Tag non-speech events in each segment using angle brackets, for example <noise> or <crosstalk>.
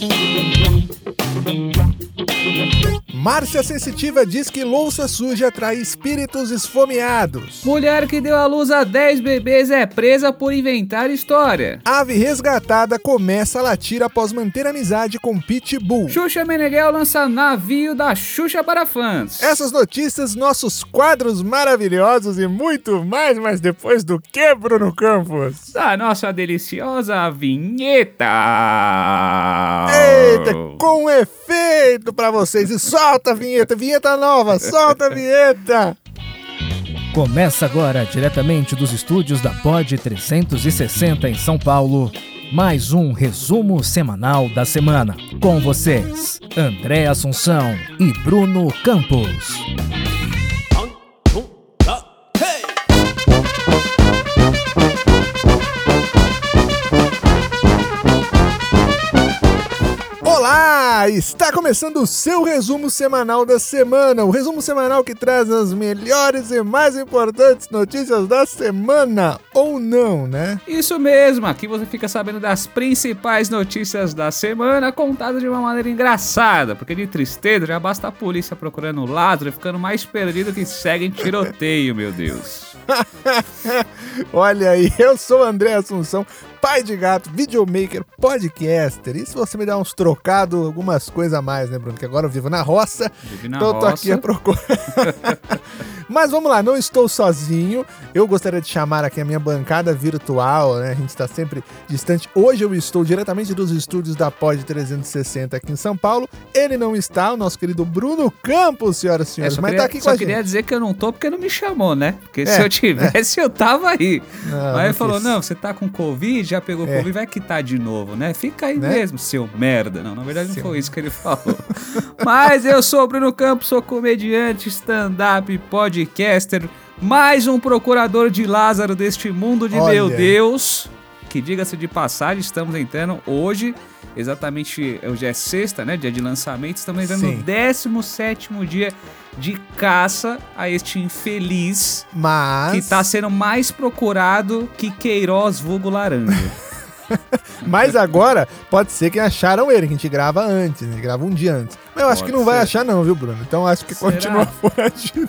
Thank you. Márcia Sensitiva diz que louça suja atrai espíritos esfomeados. Mulher que deu à luz a 10 bebês é presa por inventar história. Ave resgatada começa a latir após manter amizade com Pitbull. Xuxa Meneghel lança navio da Xuxa para fãs. Essas notícias, nossos quadros maravilhosos e muito mais, mas depois do que, Bruno Campos? Da nossa deliciosa vinheta. Eita, com efeito para vocês. E solta a vinheta, vinheta nova, solta a vinheta. Começa agora, diretamente dos estúdios da Pod 360 em São Paulo, mais um resumo semanal da semana. Com vocês, André Assunção e Bruno Campos. Está começando o seu resumo semanal da semana. O resumo semanal que traz as melhores e mais importantes notícias da semana. Ou não, né? Isso mesmo, aqui você fica sabendo das principais notícias da semana contadas de uma maneira engraçada, porque de tristeza já basta a polícia procurando o Lázaro e ficando mais perdido que segue em tiroteio, meu Deus. <laughs> Olha aí, eu sou o André Assunção, pai de gato, videomaker, podcaster. E se você me dá uns trocados, algumas coisas a mais, né, Bruno? Que agora eu vivo na roça, Vive na então eu tô aqui roça. a procurar. <laughs> <laughs> Mas vamos lá, não estou sozinho. Eu gostaria de chamar aqui a minha bancada virtual, né? A gente está sempre distante. Hoje eu estou diretamente dos estúdios da Pod 360 aqui em São Paulo. Ele não está, o nosso querido Bruno Campos, senhoras e É, senhores, só mas queria, tá aqui com só a queria gente. dizer que eu não tô porque não me chamou, né? Porque se É, eu tivesse, eu tava aí. Não, Mas ele falou: não, você tá com Covid, já pegou É. Covid, vai quitar de novo, né? Fica aí Né? mesmo, seu merda. Não, na verdade Seu- não foi isso que ele falou. <laughs> Mas eu sou o Bruno Campos, sou comediante, stand-up, podcaster, mais um procurador de Lázaro deste mundo de Olha. meu Deus. Que diga-se de passagem, estamos entrando hoje, exatamente, hoje é sexta, né? Dia de lançamento, estamos entrando Sim. no 17 dia de caça a este infeliz Mas. que tá sendo mais procurado que Queiroz vulgo laranja. <laughs> Mas agora pode ser que acharam ele, que a gente grava antes, né? Grava um dia antes. Mas eu acho Pode que não vai ser. achar, não, viu, Bruno? Então acho que Será? continua <laughs> foragido.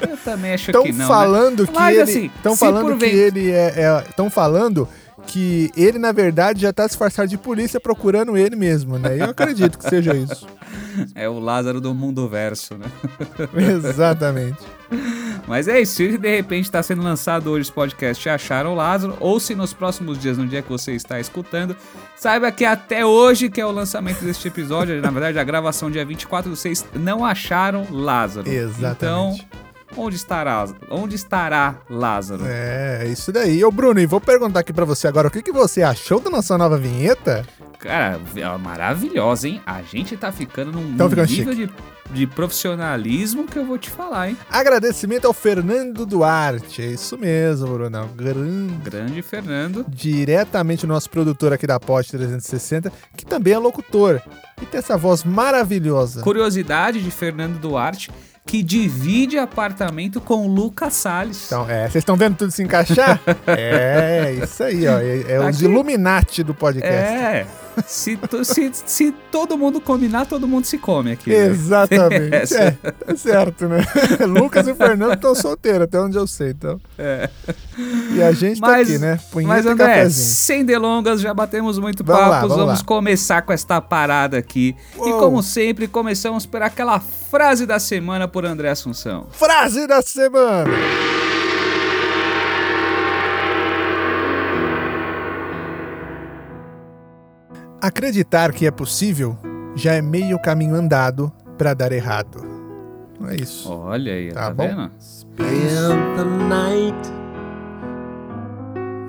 Eu também acho Estão que não. né? falando que Mas, ele. assim, Estão se falando que ele é. Estão falando que ele, na verdade, já tá disfarçado de polícia procurando ele mesmo, né? Eu acredito que seja isso. <laughs> É o Lázaro do mundo verso, né? <laughs> Exatamente. Mas é isso, se de repente está sendo lançado hoje esse podcast acharam o Lázaro, ou se nos próximos dias, no dia que você está escutando, saiba que até hoje, que é o lançamento deste episódio, na verdade a gravação dia 24, vocês não acharam Lázaro. Exatamente. Então, onde estará, onde estará Lázaro? É, é isso daí. Ô, Bruno, e vou perguntar aqui pra você agora, o que, que você achou da nossa nova vinheta? Cara, é maravilhosa, hein? A gente tá ficando num, Tão num ficando nível de, de profissionalismo que eu vou te falar, hein? Agradecimento ao Fernando Duarte. É isso mesmo, Brunão. Grande. Grande Fernando. Diretamente o nosso produtor aqui da Post 360, que também é locutor. E tem essa voz maravilhosa. Curiosidade de Fernando Duarte, que divide apartamento com Lucas Salles. Então, é, vocês estão vendo tudo se encaixar? <laughs> é, isso aí, ó. É, é Tá os aqui. Illuminati do podcast. é, se, to- se, se todo mundo combinar, todo mundo se come aqui. né? Exatamente. <laughs> É, tá certo, né? <laughs> Lucas e Fernando estão solteiros, até onde eu sei, então. É. E a gente tá Mas, aqui, né? Punheta mas e André, cafezinho. sem delongas, já batemos muito Vamos papo, lá, vamos vamos começar com esta parada aqui. E Uou. como sempre, começamos por aquela frase da semana por André Assunção. Frase da semana. Acreditar que é possível já é meio caminho andado para dar errado. Não é isso. Olha aí, Tá tá, bom. vendo? Spend the night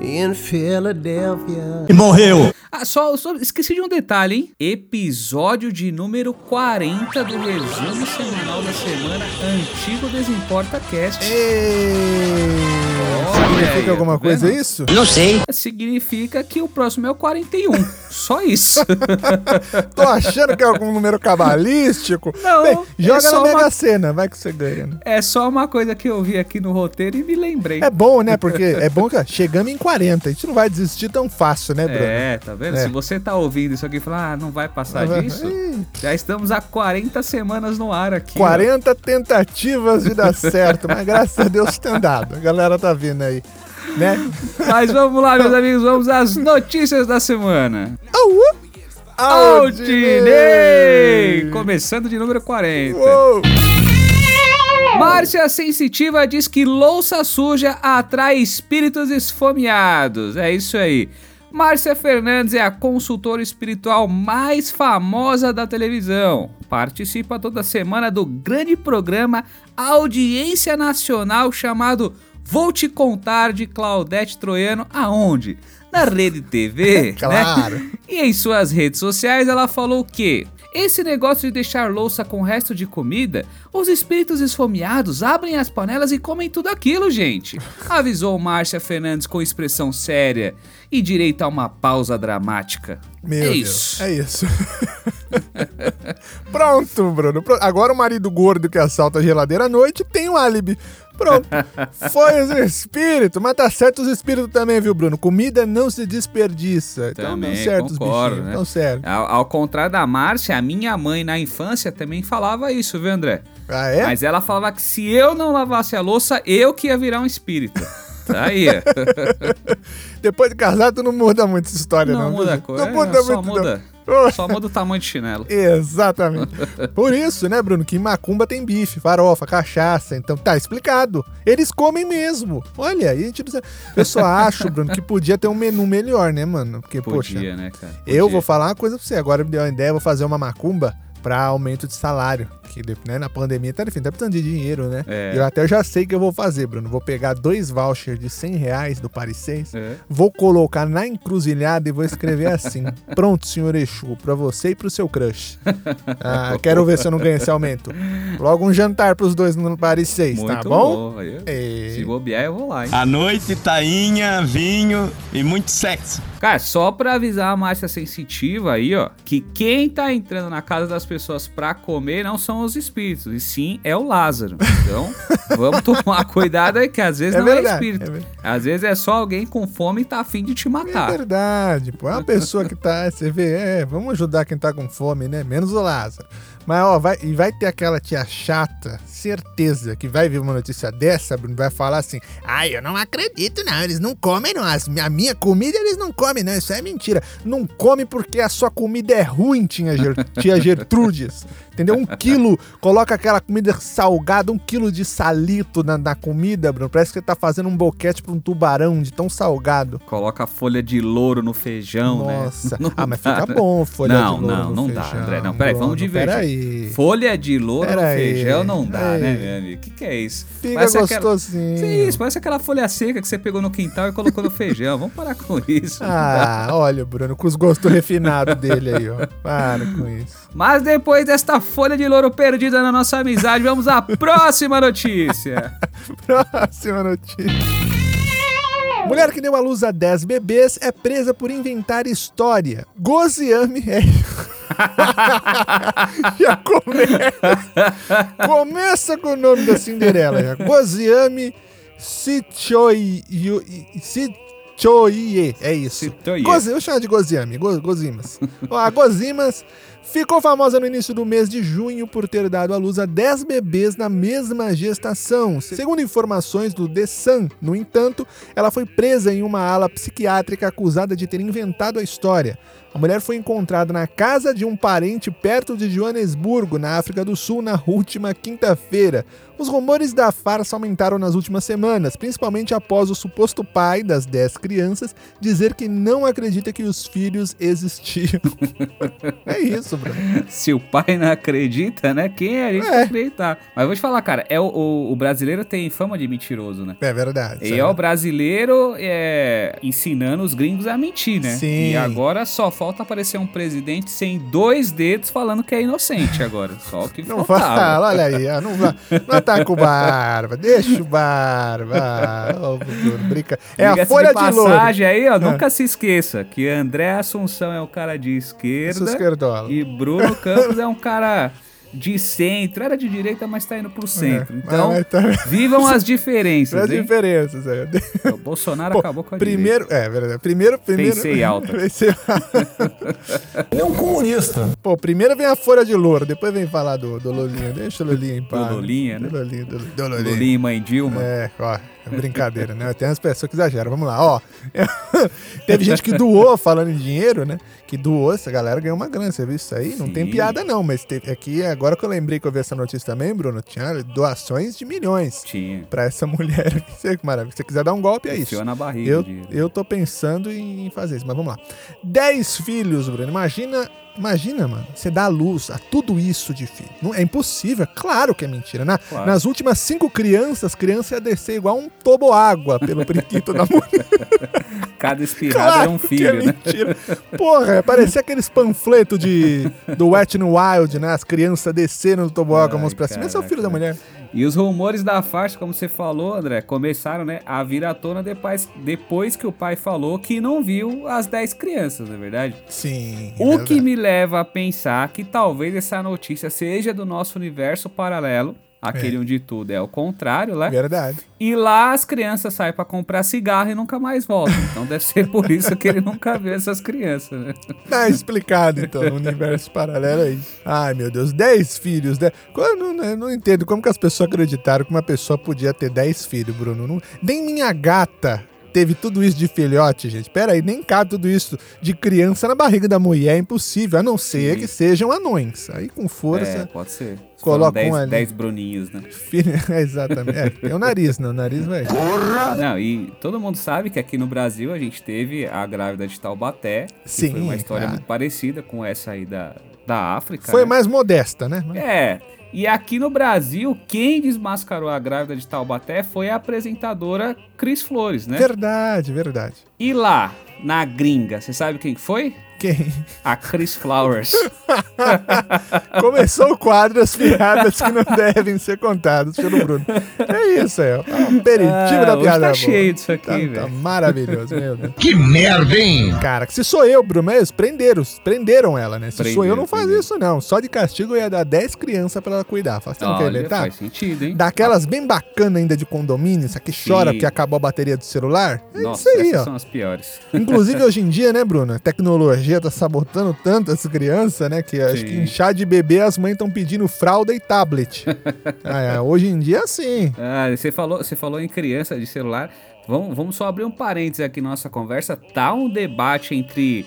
in Philadelphia. Ah, só, só esqueci de um detalhe, hein? Episódio de número 40 do resumo semanal da semana Antigo Desimporta Cast. Ei, Significa alguma tá coisa vendo? isso? Significa que o próximo é o 41. Só isso. <laughs> Tô achando que é algum número cabalístico. Não, Bem, joga é só na Mega uma- Sena, vai que você ganha. né? é só uma coisa que eu vi aqui no roteiro e me lembrei. É bom, né? Porque é bom que ó, chegamos em 40. A gente não vai desistir tão fácil, né, Bruno? É, tá vendo? É. Se você tá ouvindo isso aqui e falar, ah, não vai passar Vai- disso, Ih, já estamos há 40 semanas no ar aqui. ó. 40 tentativas de dar certo, mas graças a Deus tem dado. A galera tá vindo aí, né? <laughs> Mas vamos lá, meus amigos, vamos às notícias da semana. Au! Aldinei! Começando de número 40. Uou! Márcia Sensitiva diz que louça suja atrai espíritos esfomeados. É isso aí. Márcia Fernandes é a consultora espiritual mais famosa da televisão. Participa toda semana do grande programa Audiência Nacional chamado Vou Te Contar de Claudete Troiano. Aonde? Na Rede TV. <laughs> né? Claro. E em suas redes sociais ela falou que esse negócio de deixar louça com resto de comida, os espíritos esfomeados abrem as panelas e comem tudo aquilo, gente. Avisou Márcia Fernandes com expressão séria e direito a uma pausa dramática. Meu é Deus. isso. É isso. <laughs> Pronto, Bruno. Agora o marido gordo que assalta a geladeira à noite tem um álibi. Pronto. <laughs> Foi os espíritos. Mas tá certo os espíritos também, viu, Bruno? Comida não se desperdiça. Então Também, dão certo os concordo, bichinhos. né? Certo. Ao, ao contrário da Márcia, a minha mãe na infância também falava isso, viu, André? Ah, é? Mas ela falava que se eu não lavasse a louça, eu que ia virar um espírito. <laughs> Tá aí. Depois de casado, tu não muda muito essa história, não. Não muda a coisa. Não muda só muito, não. muda. Oh. Só muda o tamanho de chinelo. Exatamente. <laughs> Por isso, né, Bruno, que Macumba tem bife, farofa, cachaça. Então tá explicado. Eles comem mesmo. Olha, aí a gente não sabe. Eu só acho, Bruno, que podia ter um menu melhor, né, mano? Porque, poxa, Podia, né, cara? eu Podia. vou falar uma coisa pra você. Agora me deu uma ideia, eu vou fazer uma macumba pra aumento de salário. Que né, na pandemia tá difícil, tá precisando de dinheiro, né? É. Eu até já sei o que eu vou fazer, Bruno. Vou pegar dois vouchers de 100 reais do Paris 6, É. vou colocar na encruzilhada e vou escrever assim: <laughs> Pronto, senhor Exu, pra você e pro seu crush. <laughs> Ah, quero ver se eu não ganho esse aumento. Logo um jantar pros dois no Paris 6, Muito tá bom? Eu- É. Se bobear, eu vou lá, hein? À noite, tainha, vinho e muito sexo. Cara, só pra avisar a Márcia Sensitiva aí, ó, que quem tá entrando na casa das pessoas pra comer não são os espíritos, e sim é o Lázaro. Então, <laughs> vamos tomar cuidado aí, que às vezes É não é verdade, espírito. é. Às vezes é só alguém com fome e tá afim de te É matar. verdade, pô. É uma pessoa que tá. Você vê, é, vamos ajudar quem tá com fome, né? Menos o Lázaro. Mas, ó, vai, e vai ter aquela tia chata, certeza, que vai ver uma notícia dessa, Bruno, vai falar assim: ai, eu não acredito, não. Eles não comem, não. As- a minha comida eles não comem, não. Isso é mentira. Não come porque a sua comida é ruim, tia, Ger, <laughs> tia Gertrudes. Entendeu? Um quilo, coloca aquela comida salgada, um quilo de salito na, na comida, Bruno. Parece que você tá fazendo um boquete pra um tubarão de tão salgado. Coloca folha de louro no feijão, né? Nossa. <laughs> Não ah, mas fica né? bom folha Não, de louro não, no não dá, André. Não, peraí, vamos Bruno, divergir. Folha de louro Pera no aí. feijão não dá, né, meu amigo? O que, que é isso? Fica Parece aquela- gostosinho. Sim, isso, parece aquela folha seca que você pegou no quintal e colocou no feijão. Vamos parar com isso. Ah, olha, Bruno, com os gostos refinados dele aí, ó. Para com isso. Mas depois desta folha de louro perdida na nossa amizade, vamos à próxima notícia. <laughs> Próxima notícia. Mulher que deu à luz a 10 bebês é presa por inventar história. Goziame é. <laughs> já começa. Começa com o nome da Cinderela. Já. Goziame Sichoi. É isso. Sichoie. Gozi, eu chamo de Goziame. Go, Gozimas. A Gozimas ficou famosa no início do mês de junho por ter dado à luz a 10 bebês na mesma gestação. Segundo informações do The Sun, no entanto, ela foi presa em uma ala psiquiátrica acusada de ter inventado a história. A mulher foi encontrada na casa de um parente perto de Joanesburgo, na África do Sul, na última quinta-feira. Os rumores da farsa aumentaram nas últimas semanas, principalmente após o suposto pai das 10 crianças dizer que não acredita que os filhos existiam. <laughs> é isso, Bruno. Se o pai não acredita, né? Quem é a gente É. acreditar? Mas eu vou te falar, cara, é o, o- o brasileiro tem fama de mentiroso, né? É verdade. E é o brasileiro é, ensinando os gringos a mentir, né? Sim. E agora só falta aparecer um presidente sem dois dedos falando que é inocente agora. Só o que Não faltava. fala, olha aí, não, não ataca o Barba, deixa o Barba. Bruno, brinca. É a folha de de, louro. passagem aí, ó, nunca se esqueça que André Assunção é o cara de esquerda e Bruno Campos é um cara de centro, era de direita, mas tá indo pro centro. É, então, mas tá- vivam as diferenças, <laughs> As hein? diferenças, é. O Bolsonaro Pô, acabou com a primeiro, é verdade. Primeiro, primeiro. <laughs> Pensei alto. Pensei- Ele é um comunista. Pô, primeiro vem a folha de louro, depois vem falar do, do Lulinha. Deixa o Lulinha em paz. Lulinha, né? Do Lulinha, do, do direita. Lulinha. Lulinha e mãe Dilma. É, ó, é brincadeira, né? Tem umas pessoas que exageram. Vamos lá, ó. <laughs> Teve gente que doou, falando em dinheiro, né? Que doou, essa galera ganhou uma grana. Você viu isso aí? Não tem Sim. piada, não, mas teve aqui, agora que eu lembrei que eu vi essa notícia também, Bruno, tinha doações de milhões Tinha. pra essa <laughs> mulher. Você, que maravilha. Se você quiser dar um golpe, é isso. Na barriga. Eu, de- eu tô pensando em fazer isso, mas vamos lá. Dez filhos, Bruno. Imagina, imagina, mano. Você dá luz a tudo isso de filho. Não, é impossível. Claro que é mentira. Na- Claro. Nas últimas cinco crianças, criança ia descer igual um toboágua pelo periquito da mulher. <laughs> Cada espirrada era um que filho, é né? mentira. Porra, parecia aqueles panfletos de, do Wet n Wild, né? As crianças descendo no toboágua com a mão pra cima. Esse é o filho da mulher. E os rumores da farsa, como você falou, André, começaram né, a vir à tona depois, depois que o pai falou que não viu as 10 crianças, não é verdade? Sim. é O verdade. que me leva a pensar que talvez essa notícia seja do nosso universo paralelo, aquele É. onde tudo é o contrário, né? Verdade. E lá as crianças saem pra comprar cigarro e nunca mais voltam. Então deve ser por isso que ele nunca viu essas crianças, né? Tá explicado, então, no universo paralelo aí. Ai, meu Deus, 10 filhos. né? Eu não, eu não entendo como que as pessoas acreditaram que uma pessoa podia ter 10 filhos, Bruno. Não- nem minha gata teve tudo isso de filhote, gente. Pera aí, nem cabe tudo isso de criança na barriga da mulher. É impossível, a não ser Sim. que sejam anões. Aí com É, força, pode ser. Coloca Foram um 10, ali. 10 bruninhos, né? <laughs> filho... é, exatamente. É, tem o nariz, né? O nariz vai... Não, e todo mundo sabe que aqui no Brasil a gente teve a grávida de Taubaté. Que Sim, Foi uma história cara. muito parecida com essa aí da, da África. Foi né? mais modesta, né? É. E aqui no Brasil, quem desmascarou a grávida de Taubaté foi a apresentadora Cris Flores, né? Verdade, verdade. E lá, na gringa, você sabe quem que foi? Quem? A Chris Flowers. <laughs> Começou o quadro As Piadas que não devem ser contadas pelo Bruno. É isso aí, ó. Um aperitivo Ah, da piada tá boa. cheio disso aqui, Tá, tá velho. maravilhoso, meu Deus. Que merda, hein? Cara, se sou eu, Bruno, mas prenderam, prenderam ela, né? Se sou eu, não faz isso, não. Só de castigo eu ia dar 10 crianças pra ela cuidar. Fala, você não quer Olha, inventar? faz sentido, hein? Daquelas bem bacanas ainda de condomínio, essa que chora porque acabou a bateria do celular. É Nossa, isso aí, essas ó. são as piores. Inclusive <laughs> hoje em dia, né, Bruno? A tecnologia tá sabotando tanto as crianças, né? Que acho Sim. que em chá de bebê as mães estão pedindo fralda e tablet. Ah, <laughs> é, hoje em dia, sim. Ah, você falou, você falou em criança de celular. Vamos, vamos só abrir um parênteses aqui na nossa conversa. Tá um debate entre,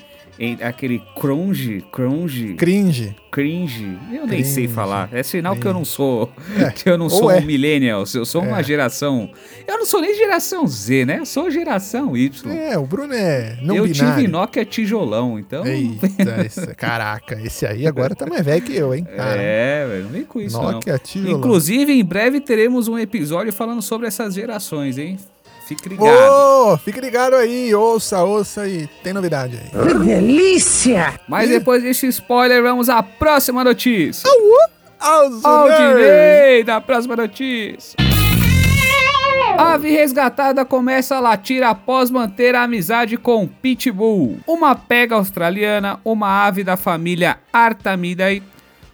aquele crunge, crunge, Cringe. cringe. Eu nem sei Cringe, falar. É sinal que eu não sou, É, <laughs> que eu não ou sou é. um millennial. Eu sou uma É. geração. Eu não sou nem geração Z, né? Eu sou geração Y. É, o Bruno é não eu binário. tive Nokia tijolão, então. Eita, esse- caraca, esse aí agora tá mais velho que eu, hein? Cara, É, velho, não vem com isso Nokia não. tijolão. Inclusive, em breve teremos um episódio falando sobre essas gerações, hein? Fique ligado. Ô, fique ligado aí, ouça, ouça aí. Tem novidade aí. Delícia! Mas depois desse spoiler, vamos à próxima notícia. Aos Aldinei da próxima notícia. Ave resgatada começa a latir após manter a amizade com Pitbull. Uma pega australiana, uma ave da família Artamidae,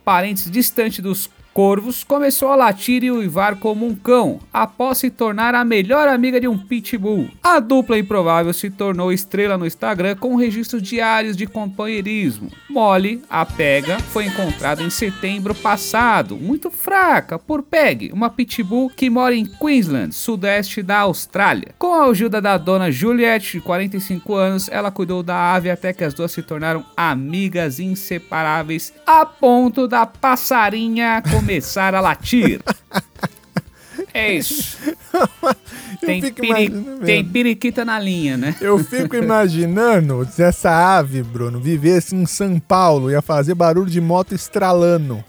parentes distante dos corvos, começou a latir e uivar como um cão, após se tornar a melhor amiga de um pitbull. A dupla improvável se tornou estrela no Instagram com registros diários de companheirismo. Molly, a pega, foi encontrada em setembro passado, muito fraca, por Peg, uma pitbull que mora em Queensland, sudeste da Austrália. Com a ajuda da dona Juliette, de 45 anos, ela cuidou da ave até que as duas se tornaram amigas inseparáveis, a ponto da passarinha começar a latir. <laughs> É isso. <laughs> Tem, fico piri- imaginando tem periquita na linha, né? <laughs> Eu fico imaginando se essa ave, Bruno, vivesse em São Paulo, ia fazer barulho de moto estralando.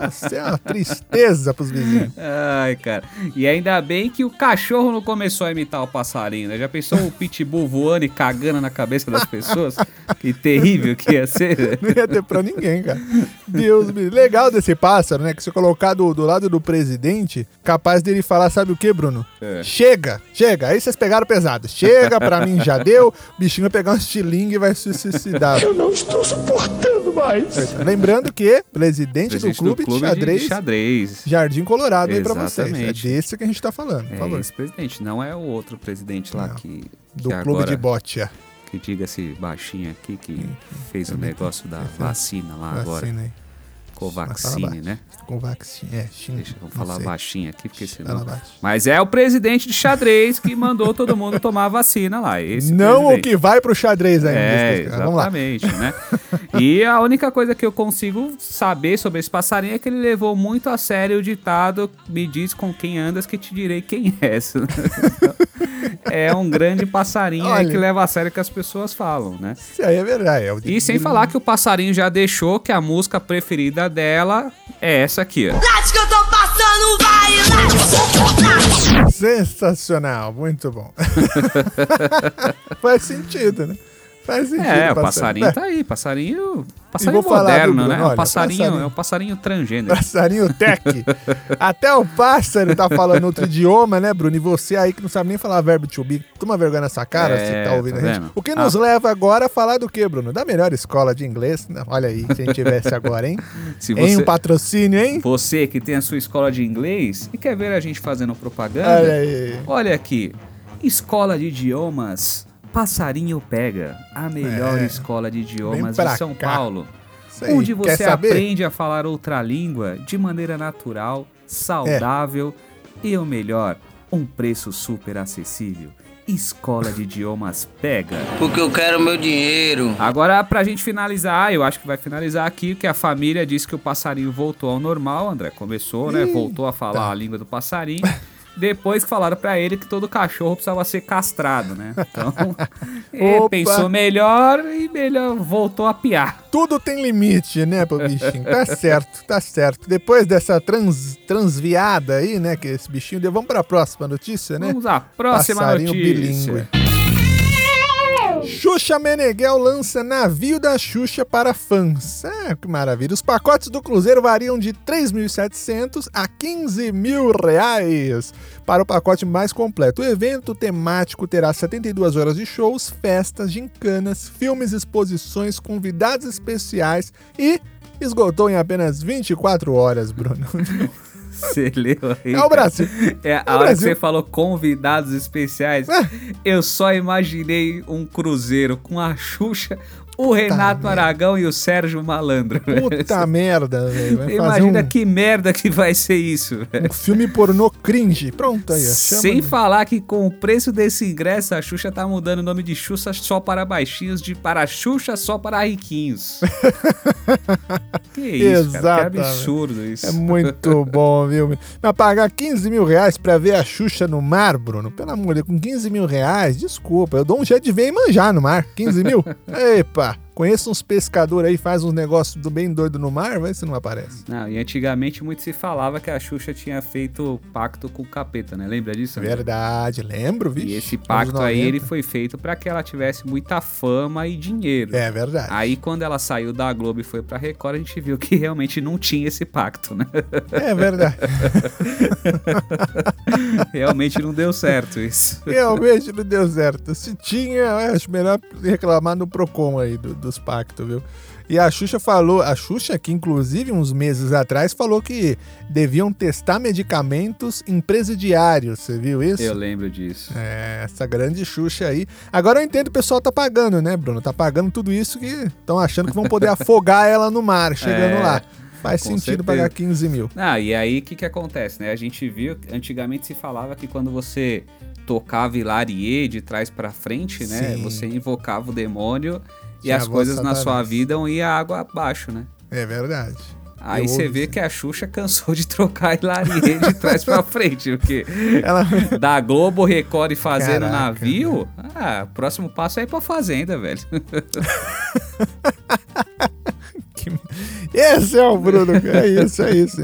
Nossa, é uma tristeza pros vizinhos. <laughs> Ai, cara. E ainda bem que o cachorro não começou a imitar o passarinho, né? Já pensou o pitbull voando e cagando na cabeça das pessoas? Que terrível que ia ser. né? <laughs> Não ia ter pra ninguém, cara. Deus me. Legal desse pássaro, né? Que se colocar do, do lado do presidente, capaz dele falar, sabe o que, Bruno? É. Chega, chega. Aí vocês pegaram pesado. Chega, pra mim já deu. O bichinho vai pegar um estilingue e vai se suicidar. Eu não estou suportando mais. Lembrando que presidente, Presidente do clube, de de xadrez, xadrez. Jardim Colorado aí pra vocês. É Exatamente. desse que a gente tá falando, por É favor. esse presidente, não é o outro presidente lá Não. que, Do que clube agora, de bote, que diga-se baixinho aqui, que fez o negócio da vacina lá agora. vacina aí. Covaxine, né? Com vacina. É, China. Deixa eu falar baixinho aqui, porque senão... Mas é o presidente de xadrez que mandou todo mundo tomar a vacina lá. Esse <laughs> Não o presidente. que vai pro xadrez ainda. É, Vamos lá. exatamente, né? <laughs> E a única coisa que eu consigo saber sobre esse passarinho é que ele levou muito a sério o ditado me diz com quem andas que te direi quem <laughs> és. é um grande passarinho Olha. que leva a sério o que as pessoas falam, né? Isso aí é verdade. É o E sem falar que o passarinho já deixou que a música preferida dela é essa aqui, ó. Late que eu tô passando, vai! Late! Sensacional, muito bom. <laughs> Faz sentido, né? Faz sentido. É, o passarinho. passarinho É, tá aí, passarinho, passarinho moderno, Bruno? né? É Olha, um passarinho, passarinho. é um passarinho transgênero. Passarinho tech. <laughs> Até o pássaro tá falando outro idioma, né, Bruno? E você aí que não sabe nem falar verbo to be, toma vergonha nessa cara É, se tá ouvindo tá a gente. O que nos Ah. leva agora a falar do quê, Bruno? Da melhor escola de inglês. Olha aí, se a gente tivesse agora, hein? <laughs> Se Em você, um patrocínio, hein? você que tem a sua escola de inglês e quer ver a gente fazendo propaganda, Olha aí. olha aqui. Escola de Idiomas Passarinho Pega, a melhor É. escola de idiomas de São cá. Paulo. Aí, onde você aprende a falar outra língua de maneira natural, saudável e o melhor, um preço super acessível. Escola de Idiomas Pega. Porque eu quero meu dinheiro. Agora, pra gente finalizar, eu acho que vai finalizar aqui, que a família disse que o passarinho voltou ao normal, André. Começou, né? Voltou a falar a língua do passarinho. <laughs> Depois que falaram pra ele que todo cachorro precisava ser castrado, né? Então, <laughs> ele pensou melhor e melhor voltou a piar. Tudo tem limite, né, pro bichinho? Tá <laughs> certo, tá certo. Depois dessa trans, transviada aí, né, que esse bichinho deu, vamos pra próxima notícia, né? Vamos à próxima Passarinho notícia. bilíngue. Xuxa Meneghel lança navio da Xuxa para fãs. É, que maravilha. Os pacotes do Cruzeiro variam de 3.700 a 15 mil reais para o pacote mais completo. O evento temático terá 72 horas de shows, festas, gincanas, filmes, exposições, convidados especiais e esgotou em apenas 24 horas, Bruno. <laughs> <laughs> Você leu aí? É o Brasil. É, a É o hora que Brasil. você falou convidados especiais, eu só imaginei um cruzeiro com a Xuxa, o Renato merda. Aragão e o Sérgio Malandro. Puta merda, velho. Imagina um, que merda que vai ser isso, um filme pornô cringe. Pronto aí, Sem falar que com o preço desse ingresso, a Xuxa tá mudando o nome de Xuxa só para baixinhos, de para Xuxa só para riquinhos. <laughs> que isso, cara? Que absurdo isso. É muito bom, viu? Mas pagar 15 mil reais pra ver a Xuxa no mar, Bruno? Pelo amor de Deus, com 15 mil reais, desculpa, eu dou um jeito de ver e manjar no mar. 15 mil? <laughs> Epa, conheço uns pescadores aí, faz uns negócios do bem doido no mar, vai se não aparece. Não, e antigamente muito se falava que a Xuxa tinha feito pacto com o capeta, né? Lembra disso? Verdade, lembro, viu? E esse pacto aí, ele foi feito pra que ela tivesse muita fama e dinheiro. É verdade. Aí quando ela saiu da Globo e foi pra Record, a gente viu que realmente não tinha esse pacto, né? <laughs> É verdade. <laughs> realmente não deu certo isso. Realmente não deu certo. Se tinha, acho melhor reclamar no Procon aí do- dos pactos, viu? E a Xuxa falou, a Xuxa que inclusive uns meses atrás falou que deviam testar medicamentos em presidiários, você viu isso? Eu lembro disso. É, essa grande Xuxa aí. Agora eu entendo que o pessoal tá pagando, né, Bruno? Tá pagando tudo isso que estão achando que vão poder afogar <laughs> ela no mar chegando É, lá. Faz com sentido certeza. pagar 15 mil. Ah, e aí o que que acontece, né? A gente viu, antigamente se falava que quando você tocava Hilarie de trás pra frente, né? Sim. Você invocava o demônio e as a coisas na sua vida iam água abaixo, né? É verdade. Aí Eu você vê isso. que a Xuxa cansou de trocar Hilarie de trás pra frente, porque Ela da Globo Record e fazendo Caraca, navio, ah, o próximo passo é ir pra fazenda, velho. <laughs> Esse é o Bruno, é isso, é isso.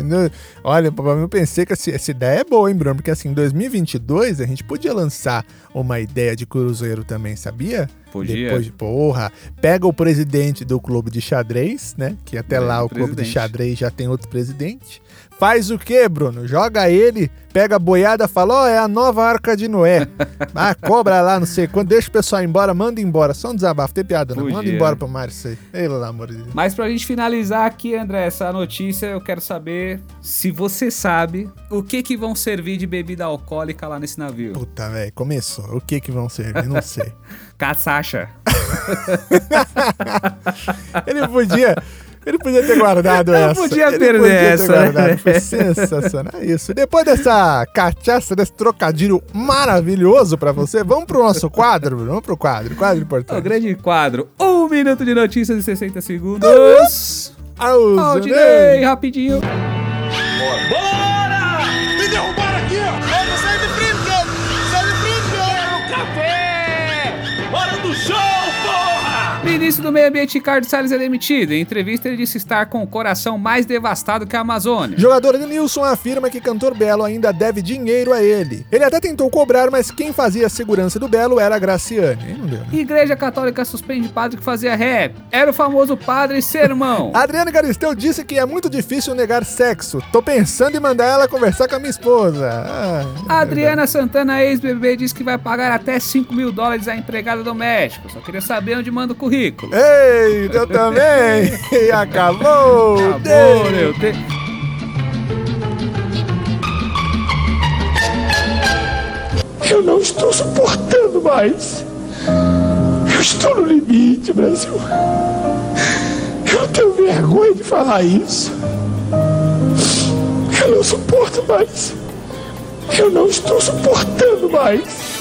Olha, eu pensei que essa, ideia é boa, hein, Bruno? Porque assim, em 2022 a gente podia lançar uma ideia de cruzeiro também, sabia? Podia. Depois de, porra, pega o presidente do clube de xadrez, né? Que até Grande lá o clube de presidente. xadrez já tem outro presidente. Faz o quê, Bruno? Joga ele, pega a boiada, fala, ó, é a nova arca de Noé. <laughs> ah, cobra lá, não sei quando, deixa o pessoal ir embora, manda embora. Só um desabafo, tem piada, não. Manda Podia. embora pro Mário isso aí. Pelo amor de Deus. Mas pra gente finalizar aqui, André, essa notícia, eu quero saber se você sabe o que que vão servir de bebida alcoólica lá nesse navio. Puta, velho, começou. O que que vão servir? Não sei. <laughs> Caçacha. <laughs> Ele podia. Ele podia ter guardado Não essa. podia Ele perder podia ter essa, né? guardado. Foi sensacional. É Isso. Depois dessa cachaça, desse trocadilho maravilhoso pra você, vamos pro nosso quadro, Bruno. Vamos pro quadro. Quadro O importante. grande quadro, um minuto de notícias em 60 segundos. Aos Aldinei, rapidinho. Ministro do Meio Ambiente Ricardo Salles é demitido. Em entrevista, ele disse estar com o coração mais devastado que a Amazônia. Jogador Nilson afirma que cantor Belo ainda deve dinheiro a ele. Ele até tentou cobrar, mas quem fazia a segurança do Belo era a Graciane. Aí não deu, né? Igreja Católica suspende padre que fazia rap. Era o famoso padre sermão. <laughs> Adriane Galisteu disse que é muito difícil negar sexo. Tô pensando em mandar ela conversar com a minha esposa. Ah, A Adriana Santana, ex-BBB, diz que vai pagar até 5 mil dólares à empregada doméstica. Só queria saber onde manda o currículo. Ei, eu também! E acabou! Acabou, meu Deus. Eu não estou suportando mais. Eu estou no limite, Brasil. Eu tenho vergonha de falar isso. Eu não suporto mais. Eu não estou suportando mais.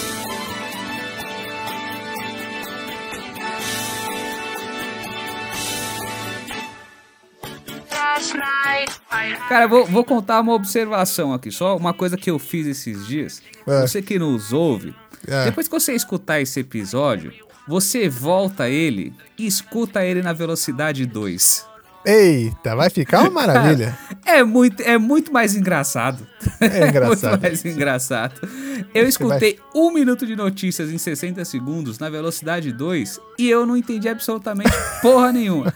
Cara, vou, vou contar uma observação aqui, só uma coisa que eu fiz esses dias. É. Você que nos ouve, É. depois que você escutar esse episódio, você volta ele e escuta ele na velocidade 2. Eita, vai ficar uma <laughs> maravilha. É muito, é muito mais engraçado. É <laughs> engraçado. muito mais engraçado. Eu escutei um minuto de notícias em 60 segundos na velocidade 2 e eu não entendi absolutamente <laughs> porra nenhuma.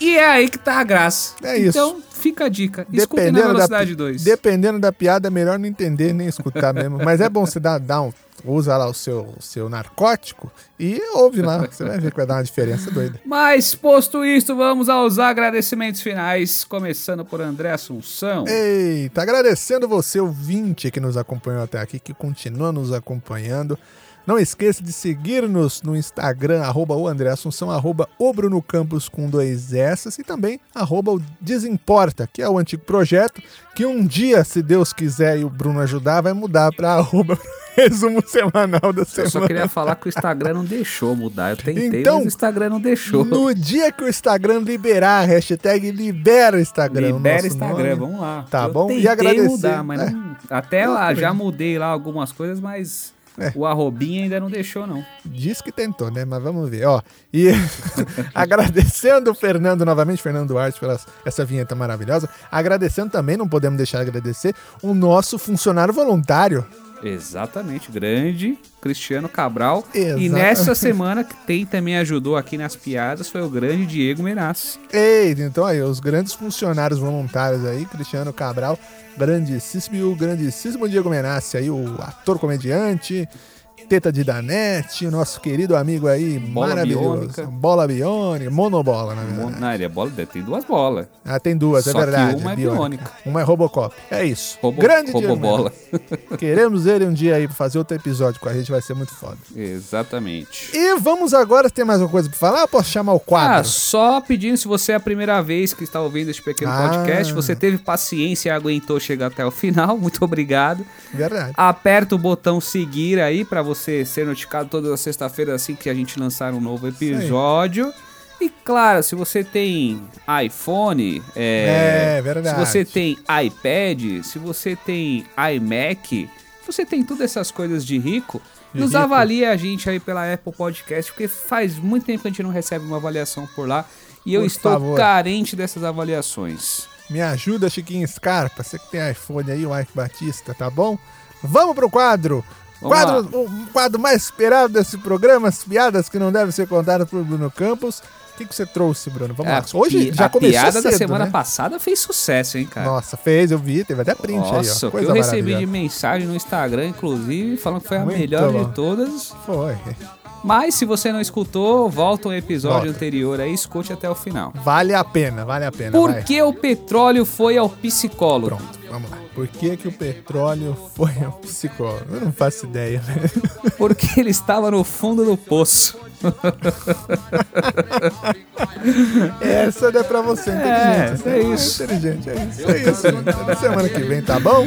E é aí que tá a graça. É isso. Então, fica a dica. Escutem na Dependendo da, velocidade 2. dependendo da piada, é melhor não entender nem escutar mesmo. Mas é bom você dar, dar um. Usa lá o seu, o seu narcótico e ouve lá. Você vai ver que vai dar uma diferença doida. <laughs> Mas, posto isto, vamos aos agradecimentos finais, começando por André Assunção. Eita, agradecendo você, ouvinte, que nos acompanhou até aqui, que continua nos acompanhando. Não esqueça de seguir-nos no Instagram, arroba o André Assunção, arroba o Bruno Campos com dois S e também arroba o Desimporta, que é o antigo projeto, que um dia, se Deus quiser e o Bruno ajudar, vai mudar para arroba resumo semanal da Eu semana. só queria falar que o Instagram não deixou mudar. Eu tentei, Então, mas o Instagram não deixou. No dia que o Instagram liberar a hashtag libera o Instagram. o Libera nosso Instagram, nome. vamos lá. Tá Eu bom? E tentei agradecer, mudar, mas é. não- até lá já mudei lá algumas coisas, mas É. o arrobinha ainda não deixou, não. Diz que tentou, né? Mas vamos ver, ó. E <laughs> agradecendo o Fernando novamente, Fernando Duarte, pela essa vinheta maravilhosa. Agradecendo também, não podemos deixar de agradecer, o nosso funcionário voluntário. Exatamente, grande Cristiano Cabral. E Exatamente. nessa semana, que tem também ajudou aqui nas piadas, foi o grande Diego Menassi. Eita, então aí, os grandes funcionários voluntários aí, Cristiano Cabral, grandíssimo, e o grandíssimo Diego Menassi aí, o ator comediante, Teta de Danete, nosso querido amigo aí, Bola maravilhoso. biônica. Bola biônica, monobola, na verdade. Não, ele é bola, tem duas bolas. Ah, tem duas, Só é verdade. uma é biônica. biônica. Uma é Robocop. É isso. Robo, Grande robobola. <laughs> Queremos ele um dia aí pra fazer outro episódio com a gente, vai ser muito foda. Exatamente. E vamos agora, tem mais uma coisa pra falar ou posso chamar o Ah, quadro? só pedindo se você é a primeira vez que está ouvindo este pequeno Ah. podcast, você teve paciência e aguentou chegar até o final, <laughs> muito obrigado. Verdade. Aperta o botão seguir aí para você ser notificado toda sexta-feira assim que a gente lançar um novo episódio. E claro, se você tem iPhone, é, É, verdade. se você tem iPad, se você tem iMac, se você tem todas essas coisas de rico, De nos rico. avalie a gente aí pela Apple Podcast, porque faz muito tempo que a gente não recebe uma avaliação por lá e eu Por estou favor. carente dessas avaliações. Me ajuda, Chiquinho Scarpa. Você que tem iPhone aí, o Ike Batista, tá bom? Vamos pro quadro. Quadro, o quadro mais esperado desse programa, as piadas que não devem ser contadas por Bruno Campos. O que, que você trouxe, Bruno? Vamos lá. Hoje já a começou piada da semana né? passada fez sucesso, hein, cara? Nossa, fez, eu vi, teve até print Nossa, aí, ó. Coisa eu recebi de mensagem no Instagram, inclusive, falando que foi a Muito melhor bom. de todas. Foi. Mas se você não escutou, volta um episódio Volta. anterior aí, escute até o final. Vale a pena, vale a pena. Por vai. que o petróleo foi ao psicólogo? Pronto, vamos lá. Por que, que o petróleo foi ao psicólogo? Eu não faço ideia, né? Porque ele estava no fundo do poço. <laughs> Essa é pra você, inteligente. É, é isso. Inteligente, é isso. É isso. Semana que vem, tá bom?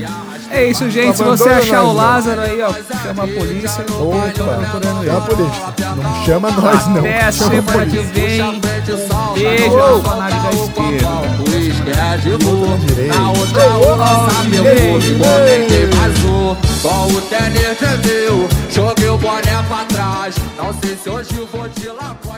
É isso, gente. Se você achar o. Lázaro aí, ó, chama a polícia. Eu Opa, chama por isso. Não chama nós, não. Até a chama semana por que isso. vem. Um beijo na nave da esquerda. Direito. outra o lançamento, o momento vazou. Com o tênis de Joguei o boné pra trás. Não sei se hoje eu vou te lavar.